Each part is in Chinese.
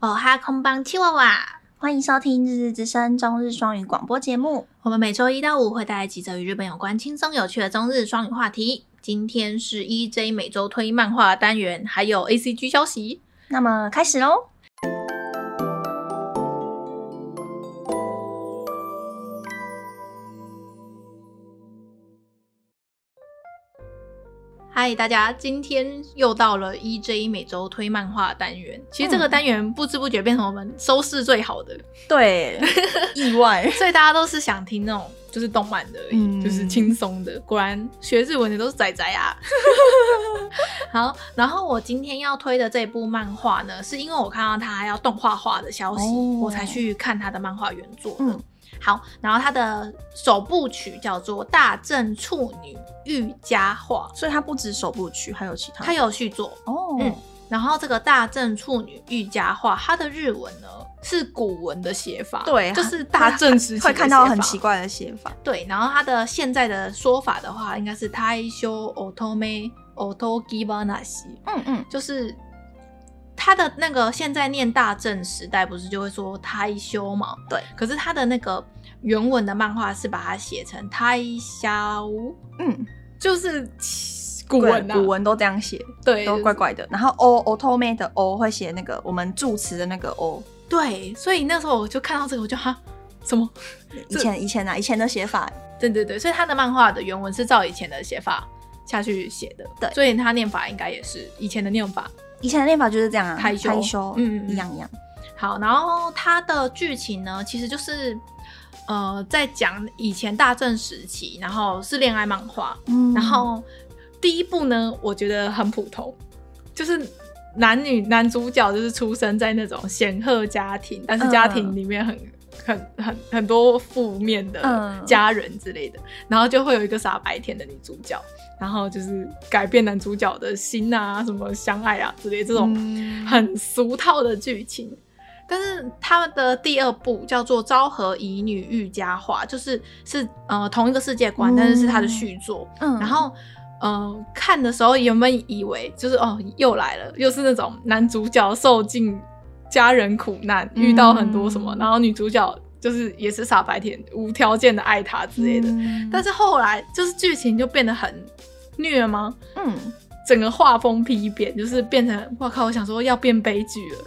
哦哈空邦七娃娃，欢迎收听《日日之声》中日双语广播节目。我们每周一到五会带来几则与日本有关、轻松有趣的中日双语话题。今天是 EJ 每周推漫画单元，还有 ACG 消息。那么开始喽！嗨，大家，今天又到了 EJ 每周推漫画单元。其实这个单元不知不觉变成我们收视最好的，对，意外。所以大家都是想听那种就是动漫的而已，嗯，就是轻松的。果然学日文的都是仔仔啊。好，然后我今天要推的这部漫画呢，是因为我看到它要动画化的消息，哦，我才去看它的漫画原作。嗯。好，然后它的首部曲叫做《大正处女御家话》，所以它不止首部曲，还有其他，它有续作哦。嗯，然后这个《大正处女御家话》，它的日文呢是古文的写法，对，就是大正时期会看到很奇怪的写法。对，然后它的现在的说法的话，应该是大正乙女おとぎ话。嗯嗯，就是。 他的那个现在念大正时代不是就会说胎修嘛？对。可是他的那个原文的漫画是把它写成胎消，嗯，就是古文、啊，古文都这样写，对，都怪怪的。然后 o o t o m a t e o 会写那个我们助词的那个 o，对。所以那时候我就看到这个，我就哈什么？以前以前啊，以前的写法，对对对。所以他的漫画的原文是照以前的写法下去写的，对。所以他念法应该也是以前的念法。以前的练法就是这样啊，胎修，胎修，嗯，一样一样。好，然后它的剧情呢，其实就是呃，在讲以前大正时期，然后是恋爱漫画。嗯，然后第一部呢，我觉得很普通，就是男女男主角就是出生在那种显赫家庭，但是家庭里面很、嗯、很很很多负面的家人之类的，嗯、然后就会有一个傻白甜的女主角。然后就是改变男主角的心啊，什么相爱啊之类这种很俗套的剧情。嗯、但是他们的第二部叫做《昭和乙女御家话》，就是是呃同一个世界观，嗯、但是是他的续作。嗯，然后呃看的时候有没有以为就是哦又来了，又是那种男主角受尽家人苦难，遇到很多什么，嗯、然后女主角就是也是傻白甜，无条件的爱他之类的。嗯、但是后来就是剧情就变得很。虐吗？嗯，整个画风批变，就是变成我靠！我想说要变悲剧了，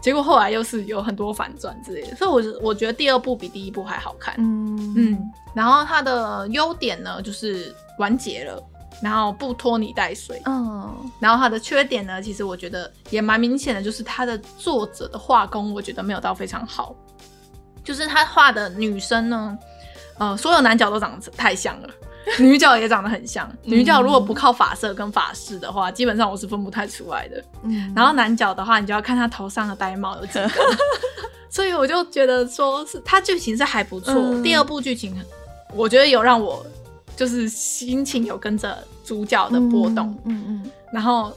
结果后来又是有很多反转之类的，所以我我觉得第二部比第一部还好看。嗯嗯，然后它的优点呢，就是完结了，然后不拖泥带水。嗯，然后它的缺点呢，其实我觉得也蛮明显的，就是它的作者的画工，我觉得没有到非常好，就是他画的女生呢，呃，所有男角都长得太像了。女角也长得很像，女角如果不靠发色跟发饰的话，基本上我是分不太出来的。嗯，然后男角的话，你就要看他头上的呆帽有几个。所以我就觉得说是他剧情是还不错，嗯、第二部剧情我觉得有让我就是心情有跟着主角的波动。嗯嗯，嗯，然后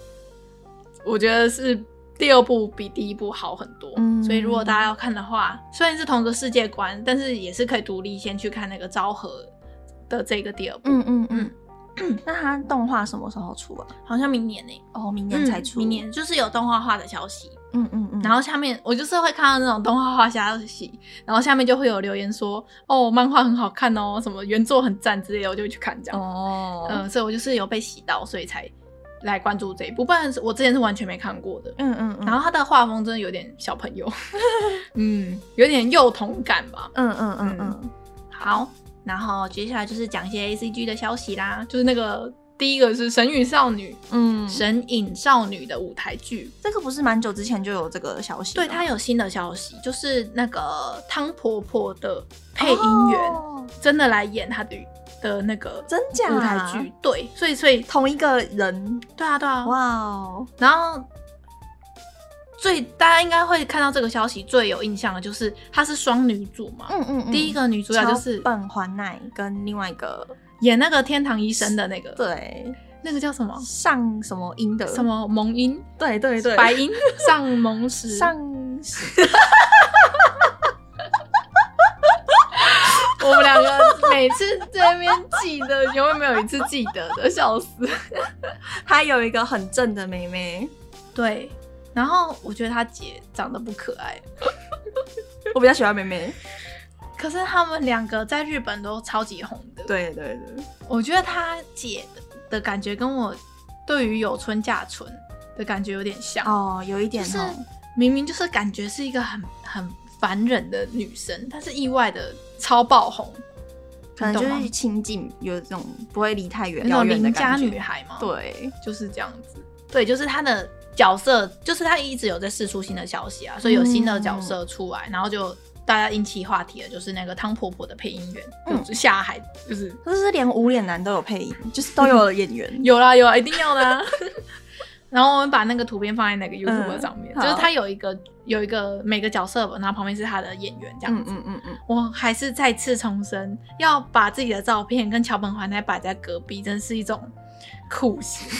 我觉得是第二部比第一部好很多。嗯，所以如果大家要看的话，虽然是同个世界观，但是也是可以独立先去看那个昭和的这个第二部，嗯嗯嗯，那它动画什么时候出啊？好像明年呢、欸。哦，明年才出。明年就是有动画化的消息。嗯嗯嗯。然后下面我就是会看到那种动画画消息，然后下面就会有留言说：“哦，漫画很好看哦，什么原作很赞之类的。”我就会去看这样。哦。嗯，所以我就是有被洗到，所以才来关注这一部。不然我之前是完全没看过的。嗯嗯。然后他的画风真的有点小朋友，嗯，有点幼童感吧。嗯嗯嗯嗯。好。然后接下来就是讲一些 A C G 的消息啦，就是那个第一个是《神隐少女》，嗯，《神隐少女》的舞台剧，这个不是蛮久之前就有这个消息？对，它有新的消息，就是那个汤婆婆的配音员真的来演她的的那个真假？舞台剧，对，所以所以同一个人，对啊对啊，哇哦，然后。最大家应该会看到这个消息最有印象的就是她是双女主嘛，嗯嗯，嗯。第一个女主角就是本环奈跟另外一个演那个天堂医生的那个，对，那个叫什么？上什么音的，什么蒙音，对对对，白音？上蒙时？上，我们两个每次在那边记得，永远没有一次记得的，笑死。她有一个很正的妹妹，对。然后我觉得他姐长得不可爱，我比较喜欢妹妹。可是他们两个在日本都超级红的。对对对，我觉得他姐的感觉跟我对于有村架纯的感觉有点像。哦，有一点、哦，就是明明就是感觉是一个很很烦人的女生，但是意外的超爆红，可能就是亲近，有这种不会离太远，那种邻家女孩嘛。对，就是这样子。对，就是她的角色，就是她一直有在试出新的消息啊，所以有新的角色出来，嗯、然后就。大家引起话题的就是那个汤婆婆的配音员，嗯，就下海，就是，就是连无脸男都有配音，就是都有演员，有啦有啦，一定要的啊。然后我们把那个图片放在那个 YouTube 上面，嗯、就是他有一个有一个每个角色，然后旁边是他的演员这样子。嗯嗯嗯嗯。我还是再次重申，要把自己的照片跟桥本环奈摆在隔壁，真是一种酷刑。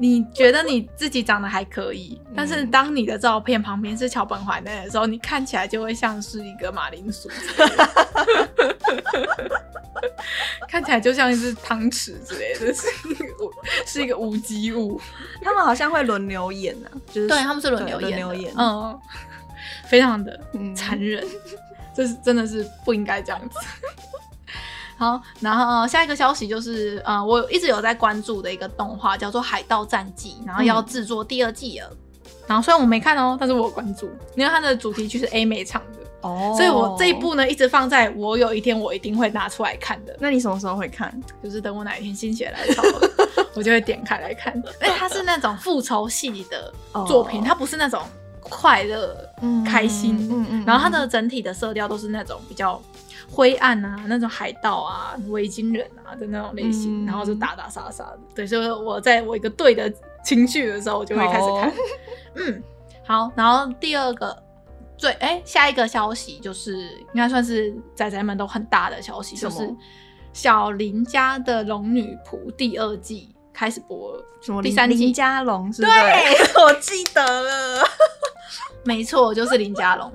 你觉得你自己长得还可以，但是当你的照片旁边是桥本环奈的时候，你看起来就会像是一个马铃薯，看起来就像一只汤匙之类的，是一个是一个无机物。他们好像会轮流演呢、啊，就是对他们是轮流演，轮流演，嗯，非常的残忍，这、嗯、是真的是不应该这样子。好，然后下一个消息就是，呃，我一直有在关注的一个动画叫做《海盗战记》，然后要制作第二季了。嗯、然后虽然我没看哦，但是我有关注，因为它的主题曲是 A 妹唱的哦，所以我这一部呢一直放在我有一天我一定会拿出来看的。那你什么时候会看？就是等我哪一天心血来潮，我就会点开来看。而 且它是那种复仇系的作品，哦、它不是那种快乐、嗯、开心，嗯嗯，然后它的整体的色调都是那种比较。灰暗啊，那种海盗啊、维京人啊的那种类型，嗯、然后就打打杀杀的。对，所以我在我一个对的情绪的时候，我就会开始看。哦、嗯，好。然后第二个最哎、欸，下一个消息就是应该算是仔仔们都很大的消息，就是小林家的龙女仆第二季开始播了。什么？第三季林家龙是不是？对，我记得了，没错，就是林家龙。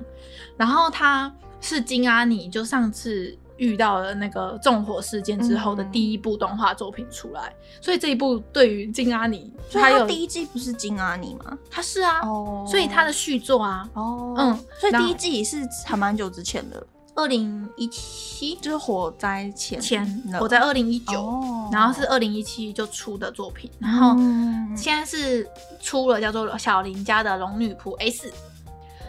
然后他。是金阿尼，就上次遇到了那个纵火事件之后的第一部动画作品出来，嗯、所以这一部对于金阿尼，他有第一季不是金阿尼吗？他是啊，哦，所以他的续作啊，哦，嗯，所以第一季是还蛮久之前的，二零一七就是火灾前前，火灾二零一九，然后是二零一七就出的作品，然后现在是出了叫做小林家的龙女仆 S。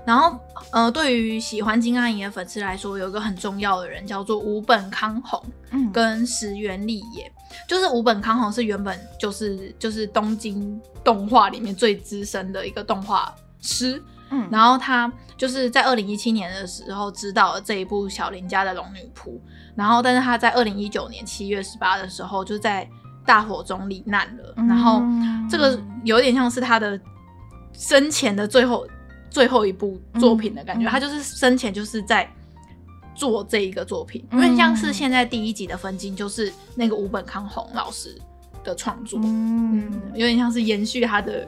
然后，呃，对于喜欢金阿姨的粉丝来说，有一个很重要的人叫做五本康弘，嗯，跟石原里也，就是五本康弘是原本就是就是东京动画里面最资深的一个动画师，嗯，然后他就是在二零一七年的时候知道了这一部小林家的龙女仆，然后但是他在二零一九年七月十八的时候就在大火中罹难了，嗯，然后这个有点像是他的生前的最后。最后一部作品的感觉，他就是生前就是在做这一个作品，嗯、因为像是现在第一集的分镜就是那个五本康弘老师的创作，嗯，嗯，有点像是延续他的，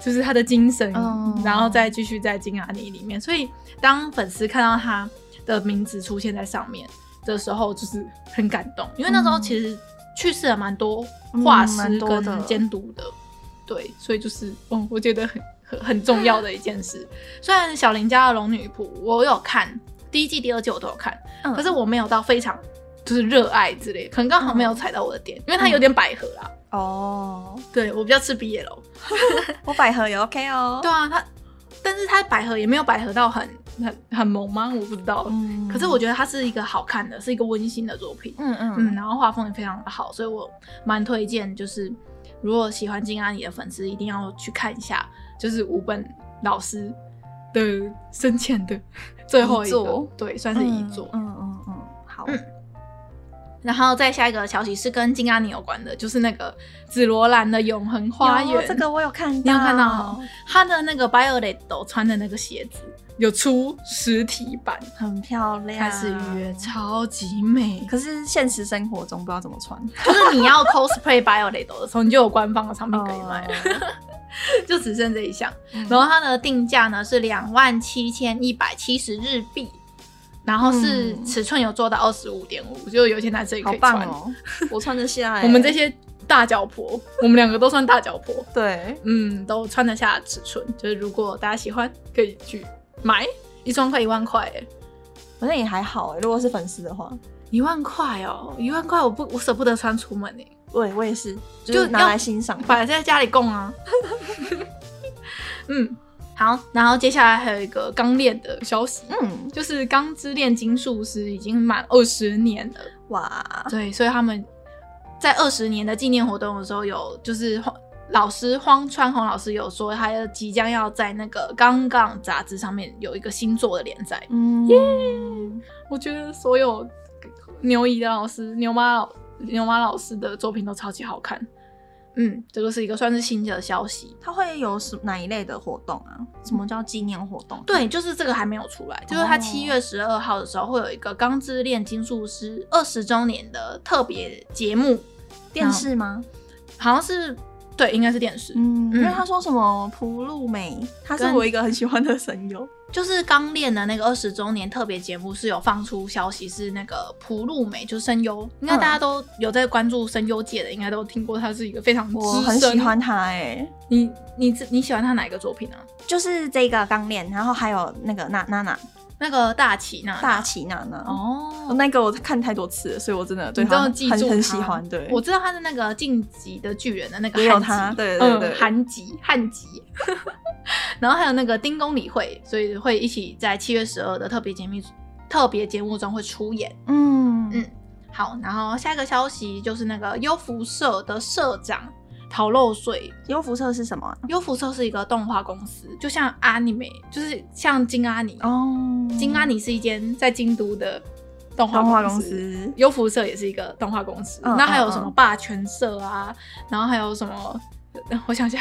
就是他的精神，嗯、然后再继续在金阿尼里面。所以当粉丝看到他的名字出现在上面的时候，就是很感动，因为那时候其实去世了蛮多画师跟监督的，嗯、对，所以就是，嗯，我觉得很。很重要的一件事，虽然小林家的龙女仆我有看第一季、第二季我都有看，嗯、可是我没有到非常就是热爱之类，可能刚好没有踩到我的点，嗯、因为它有点百合啦。哦，对我比较吃 BL，我百合也 OK 哦。对啊，它，但是它百合也没有百合到很很很萌吗？我不知道。嗯，可是我觉得它是一个好看的，是一个温馨的作品。嗯嗯嗯，然后画风也非常的好，所以我蛮推荐，就是如果喜欢金阿尼的粉丝一定要去看一下。就是五本老师的生前的最后一个，座对，算是一座。嗯嗯嗯，嗯，好。嗯，然后再下一个消息是跟金阿尼有关的，就是那个紫罗兰的永恒花园。这个我有看到，你有看到？他的那个 Violet 穿的那个鞋子有出实体版，很漂亮，开始预约，超级美。可是现实生活中不知道怎么穿，就是你要 cosplay Violet 的时候，你就有官方的产品可以买。了 就只剩这一项，嗯、然后它的定价呢是两万七千一百七十日币，然后是尺寸有做到二十五点五，就有些男生也可以穿。哦，我穿得下。我们这些大脚婆，我们两个都算大脚婆。对，嗯，都穿得下尺寸。就是如果大家喜欢，可以去买一双，快一万块哎，反正也还好哎。如果是粉丝的话，一万块哦，一万块我不我舍不得穿出门哎。对，我也是，就拿来欣赏，摆在家里供啊。嗯。好，然后接下来还有一个钢炼的消息，嗯，就是《钢之炼金术师》已经满二十年了，哇，对，所以他们在二十年的纪念活动的时候，有就是老师荒川弘老师有说，他要即将要在那个《刚刚》杂志上面有一个新作的连载，嗯。耶，yeah! 我觉得所有牛姨的老师、牛妈老牛妈老师的作品都超级好看。嗯，这个是一个算是新的消息。它会有什哪一类的活动啊？什么叫纪念活动？对，就是这个还没有出来。哦、就是它七月十二号的时候会有一个《钢之炼金术师》二十周年的特别节目，电视吗？好像是。对，应该是电视。嗯，因为他说什么蒲露美，他是我一个很喜欢的声优。就是钢炼的那个二十周年特别节目是有放出消息，是那个蒲露美，就是声优。应该大家都有在关注声优界的，应该都听过他是一个非常我很喜欢他哎、欸。你你你喜欢他哪一个作品呢、啊？就是这个钢炼，然后还有那个娜娜娜。那个大崎娜，大崎娜娜。哦，那个我看太多次了，所以我真的对他很很喜欢。对，我知道他是那个晋级的巨人的那个也有他，对对对，韩吉韩吉，然后还有那个丁公理会，所以会一起在七月十二的特别节目特别节目中会出演。嗯。嗯，好，然后下一个消息就是那个优福社的社长。逃漏税，优福社是什么？优福社是一个动画公司，就像阿尼美，就是像金阿尼哦。金阿尼是一间在京都的动画公司，优福社也是一个动画公司。那、嗯、还有什么霸权社啊？然后还有什么？我想想，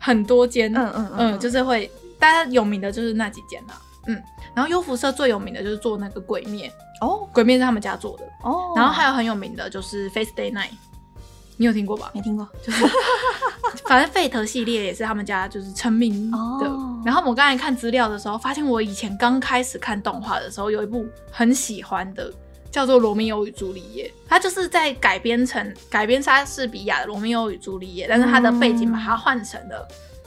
很多间，嗯嗯嗯，就是会大家有名的就是那几间啦。嗯，然后优福社最有名的就是做那个鬼灭哦，鬼灭是他们家做的哦。然后还有很有名的就是 Face Day Night。你有听过吧？没听过，就是 反正 Fate 系列也是他们家就是成名的。Oh. 然后我刚才看资料的时候，发现我以前刚开始看动画的时候，有一部很喜欢的，叫做《罗密欧与朱丽叶》。它就是在改编成改编莎士比亚的《罗密欧与朱丽叶》，但是它的背景把它换成了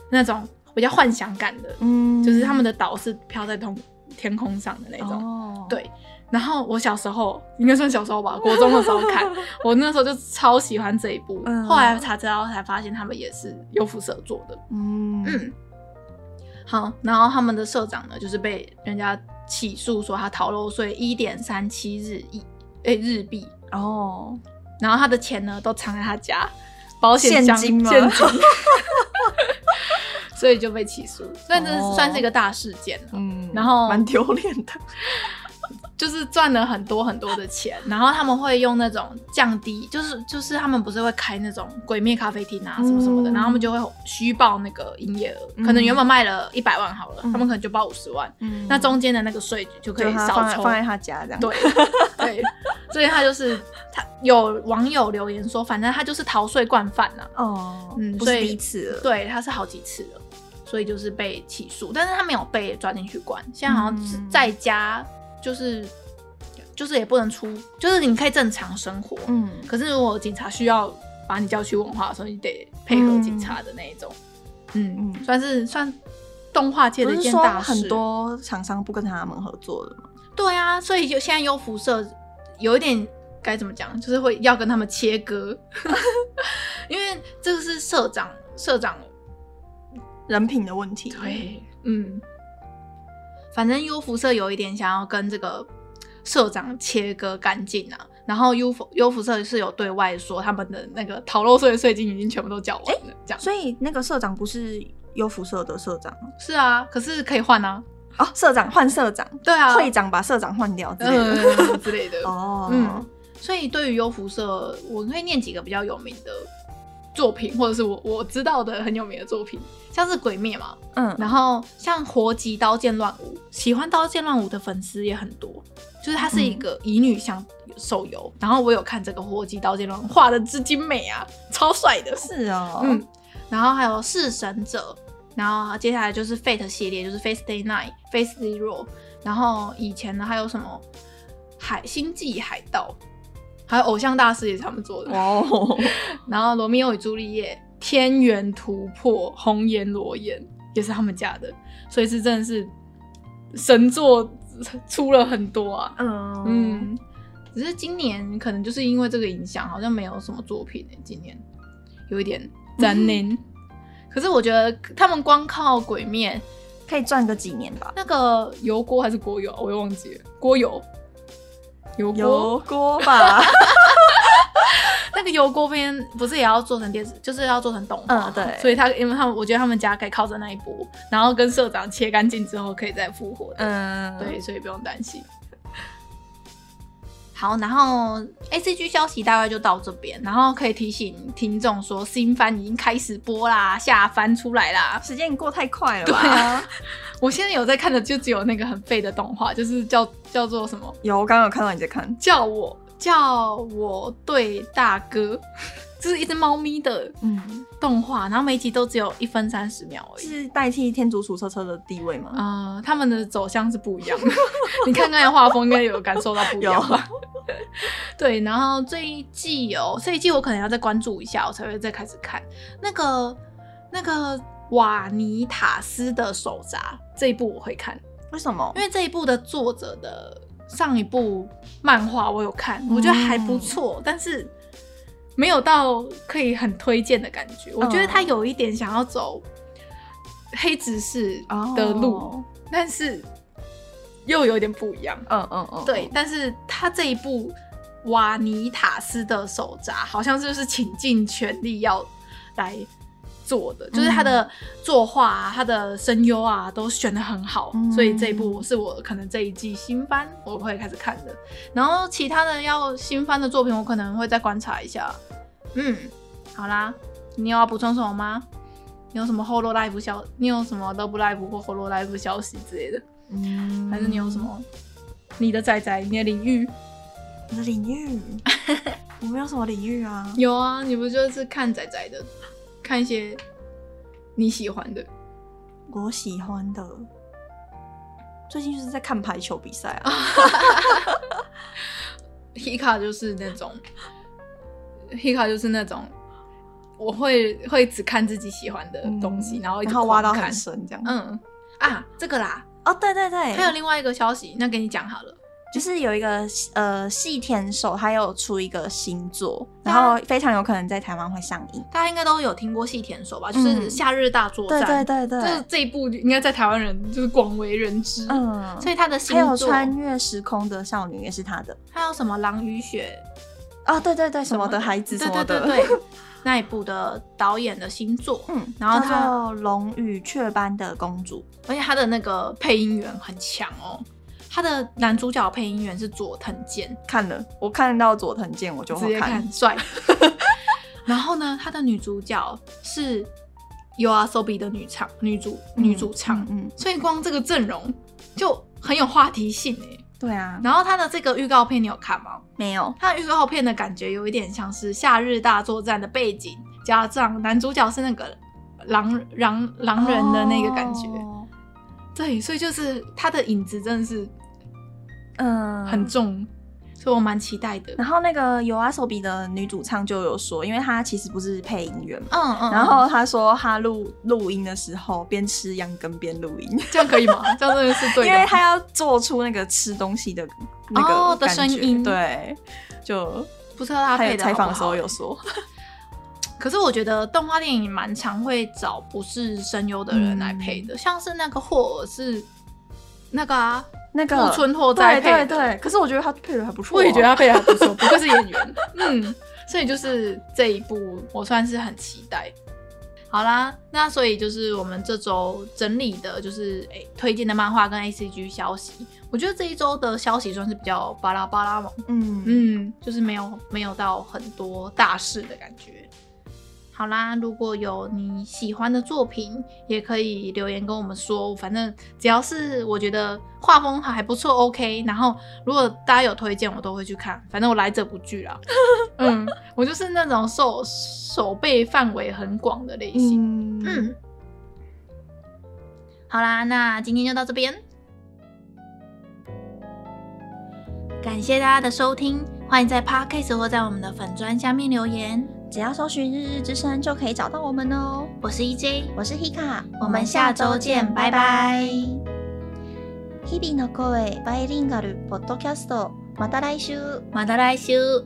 那种比较幻想感的，嗯，就是他们的岛是飘在通天空上的那种，oh. 对。然后我小时候应该算小时候吧，国中的时候看，我那时候就超喜欢这一部。嗯、后来查资料才发现他们也是优辐社做的。嗯嗯。好，然后他们的社长呢，就是被人家起诉说他逃漏税一点三七日一诶日币哦，然后他的钱呢都藏在他家保险箱现金 所以就被起诉，算是、哦、算是一个大事件了。嗯，然后蛮丢脸的。就是赚了很多很多的钱，然后他们会用那种降低，就是就是他们不是会开那种鬼灭咖啡厅啊什么什么的，嗯、然后他们就会虚报那个营业额，嗯、可能原本卖了一百万好了，嗯、他们可能就报五十万，嗯、那中间的那个税就可以少抽，放在他家这样。对对，所以他就是他有网友留言说，反正他就是逃税惯犯呐。哦，嗯，不是第一次了，对，他是好几次了，所以就是被起诉，但是他没有被抓进去关，现在好像是在家。就是，就是也不能出，就是你可以正常生活，嗯。可是如果警察需要把你叫去问话的时候，你得配合警察的那一种，嗯嗯，嗯算是算动画界的一件大事。很多厂商不跟他们合作的吗？对啊，所以就现在优辐社有一点该怎么讲，就是会要跟他们切割，因为这个是社长社长人品的问题。对，嗯。反正优辐社有一点想要跟这个社长切割干净啊，然后优福优辐社是有对外说他们的那个逃漏税的税金已经全部都缴完了，欸、这样。所以那个社长不是优辐社的社长？是啊，可是可以换啊。哦，社长换社长，对啊，会长把社长换掉之类的、嗯、之类的。哦，嗯，所以对于优辐社，我可以念几个比较有名的。作品，或者是我我知道的很有名的作品，像是《鬼灭》嘛，嗯，然后像《活极刀剑乱舞》，喜欢《刀剑乱舞》的粉丝也很多，就是它是一个乙女向手游，嗯、然后我有看这个《活极刀剑乱舞》，画的之精美啊，超帅的，是哦，嗯，然后还有《弑神者》，然后接下来就是 Fate 系列，就是 Fate Stay Night、Fate Zero，然后以前呢还有什么海星际海盗。还有偶像大师也是他们做的哦。然后罗密欧与朱丽叶、天元突破、红颜裸眼也是他们家的，所以是真的是神作出了很多啊。嗯嗯，只是今年可能就是因为这个影响，好像没有什么作品今年有一点残念。嗯、可是我觉得他们光靠鬼灭可以赚个几年吧。那个油锅还是锅油，我又忘记了，锅油。油锅锅吧，那个油锅边不是也要做成电视，就是要做成动画。嗯，对。所以他，因为他们，我觉得他们家可以靠着那一波，然后跟社长切干净之后，可以再复活的。嗯，对，所以不用担心。好，然后 A C G 消息大概就到这边，然后可以提醒听众说，新番已经开始播啦，下番出来啦，时间过太快了吧？对啊，我现在有在看的就只有那个很废的动画，就是叫叫做什么？有，我刚刚有看到你在看，叫我叫我对大哥。就是一只猫咪的嗯动画，然后每一集都只有一分三十秒而已，是代替天竺鼠车车的地位吗？啊、呃，他们的走向是不一样的。你看刚才画风应该有感受到不一样吧？对，然后这一季哦，这一季我可能要再关注一下，我才会再开始看那个那个瓦尼塔斯的手札这一部我会看，为什么？因为这一部的作者的上一部漫画我有看，我觉得还不错，嗯、但是。没有到可以很推荐的感觉，我觉得他有一点想要走黑执事的路，oh. 但是又有点不一样。嗯嗯嗯，对。但是他这一部瓦尼塔斯的手札，好像就是倾尽全力要来做的，就是他的作画啊，他的声优啊，都选的很好，嗯、所以这一部是我可能这一季新番我会开始看的。然后其他的要新番的作品，我可能会再观察一下。嗯，好啦，你有要补充什么吗？你有什么 Hololive 消？你有什么 Love Live 或 Hololive 消息之类的？嗯，还是你有什么？你的仔仔，你的领域？我的领域？我没有什么领域啊。有啊，你不就是看仔仔的，看一些你喜欢的。我喜欢的，最近就是在看排球比赛啊。Hika 就是那种。Hika 就是那种，我会会只看自己喜欢的东西，嗯、然后一直挖到很深这样。嗯啊，这个啦，哦对对对，还有另外一个消息，那给你讲好了，就是有一个呃细田守，他有出一个新作，然后非常有可能在台湾会上映。大家应该都有听过细田守吧？就是《夏日大作战》，对对对对，就是这一部应该在台湾人就是广为人知。嗯，所以他的新作。还有穿越时空的少女也是他的，还有什么《狼与雪》。哦，对对对，什么的？孩子什么的，对对对。对，那一部的导演的新作，嗯，然后他《龙与雀斑的公主》，而且他的那个配音员很强哦，他的男主角配音员是佐藤健，看了，我看到佐藤健我就会看，直接看帅。然后呢，他的女主角是 U R S O B i 的女唱女主女主唱，嗯，嗯，所以光这个阵容就很有话题性哎。对啊，然后他的这个预告片你有看吗？没有。他的预告片的感觉有一点像是《夏日大作战》的背景，加上男主角是那个狼狼狼人的那个感觉。哦、对，所以就是他的影子真的是，嗯，很重。所以我蛮期待的。然后那个 YOASOBI 的女主唱就有说，因为她其实不是配音员嘛，嗯嗯，然后她说她录录音的时候边吃羊羹边录音，这样可以吗？这样真的是对的，因为她要做出那个吃东西的那个、哦、的声音，对，就不知道她配。采访的时候有说，可是我觉得动画电影蛮常会找不是声优的人来配的，嗯、像是那个霍尔是那个啊。那个村拓哉配，对对对，可是我觉得他配的还不错，啊，我也觉得他配的还不错，不愧是演员。嗯，所以就是这一部我算是很期待。好啦，那所以就是我们这周整理的就是诶、欸、推荐的漫画跟 ACG 消息，我觉得这一周的消息算是比较巴拉巴拉嘛，嗯嗯，就是没有没有到很多大事的感觉。好啦，如果有你喜欢的作品，也可以留言跟我们说。反正只要是我觉得画风还不错，OK。然后如果大家有推荐，我都会去看。反正我来者不拒啦。嗯，我就是那种手手背范围很广的类型。嗯，嗯，好啦，那今天就到这边，感谢大家的收听。欢迎在 Podcast 或在我们的粉砖下面留言，只要搜寻“日日之声”就可以找到我们哦。我是 EJ，我是 Hika，我们下周见，拜拜。日々の声バイリンガルポッドキャスト，また来周，また来周。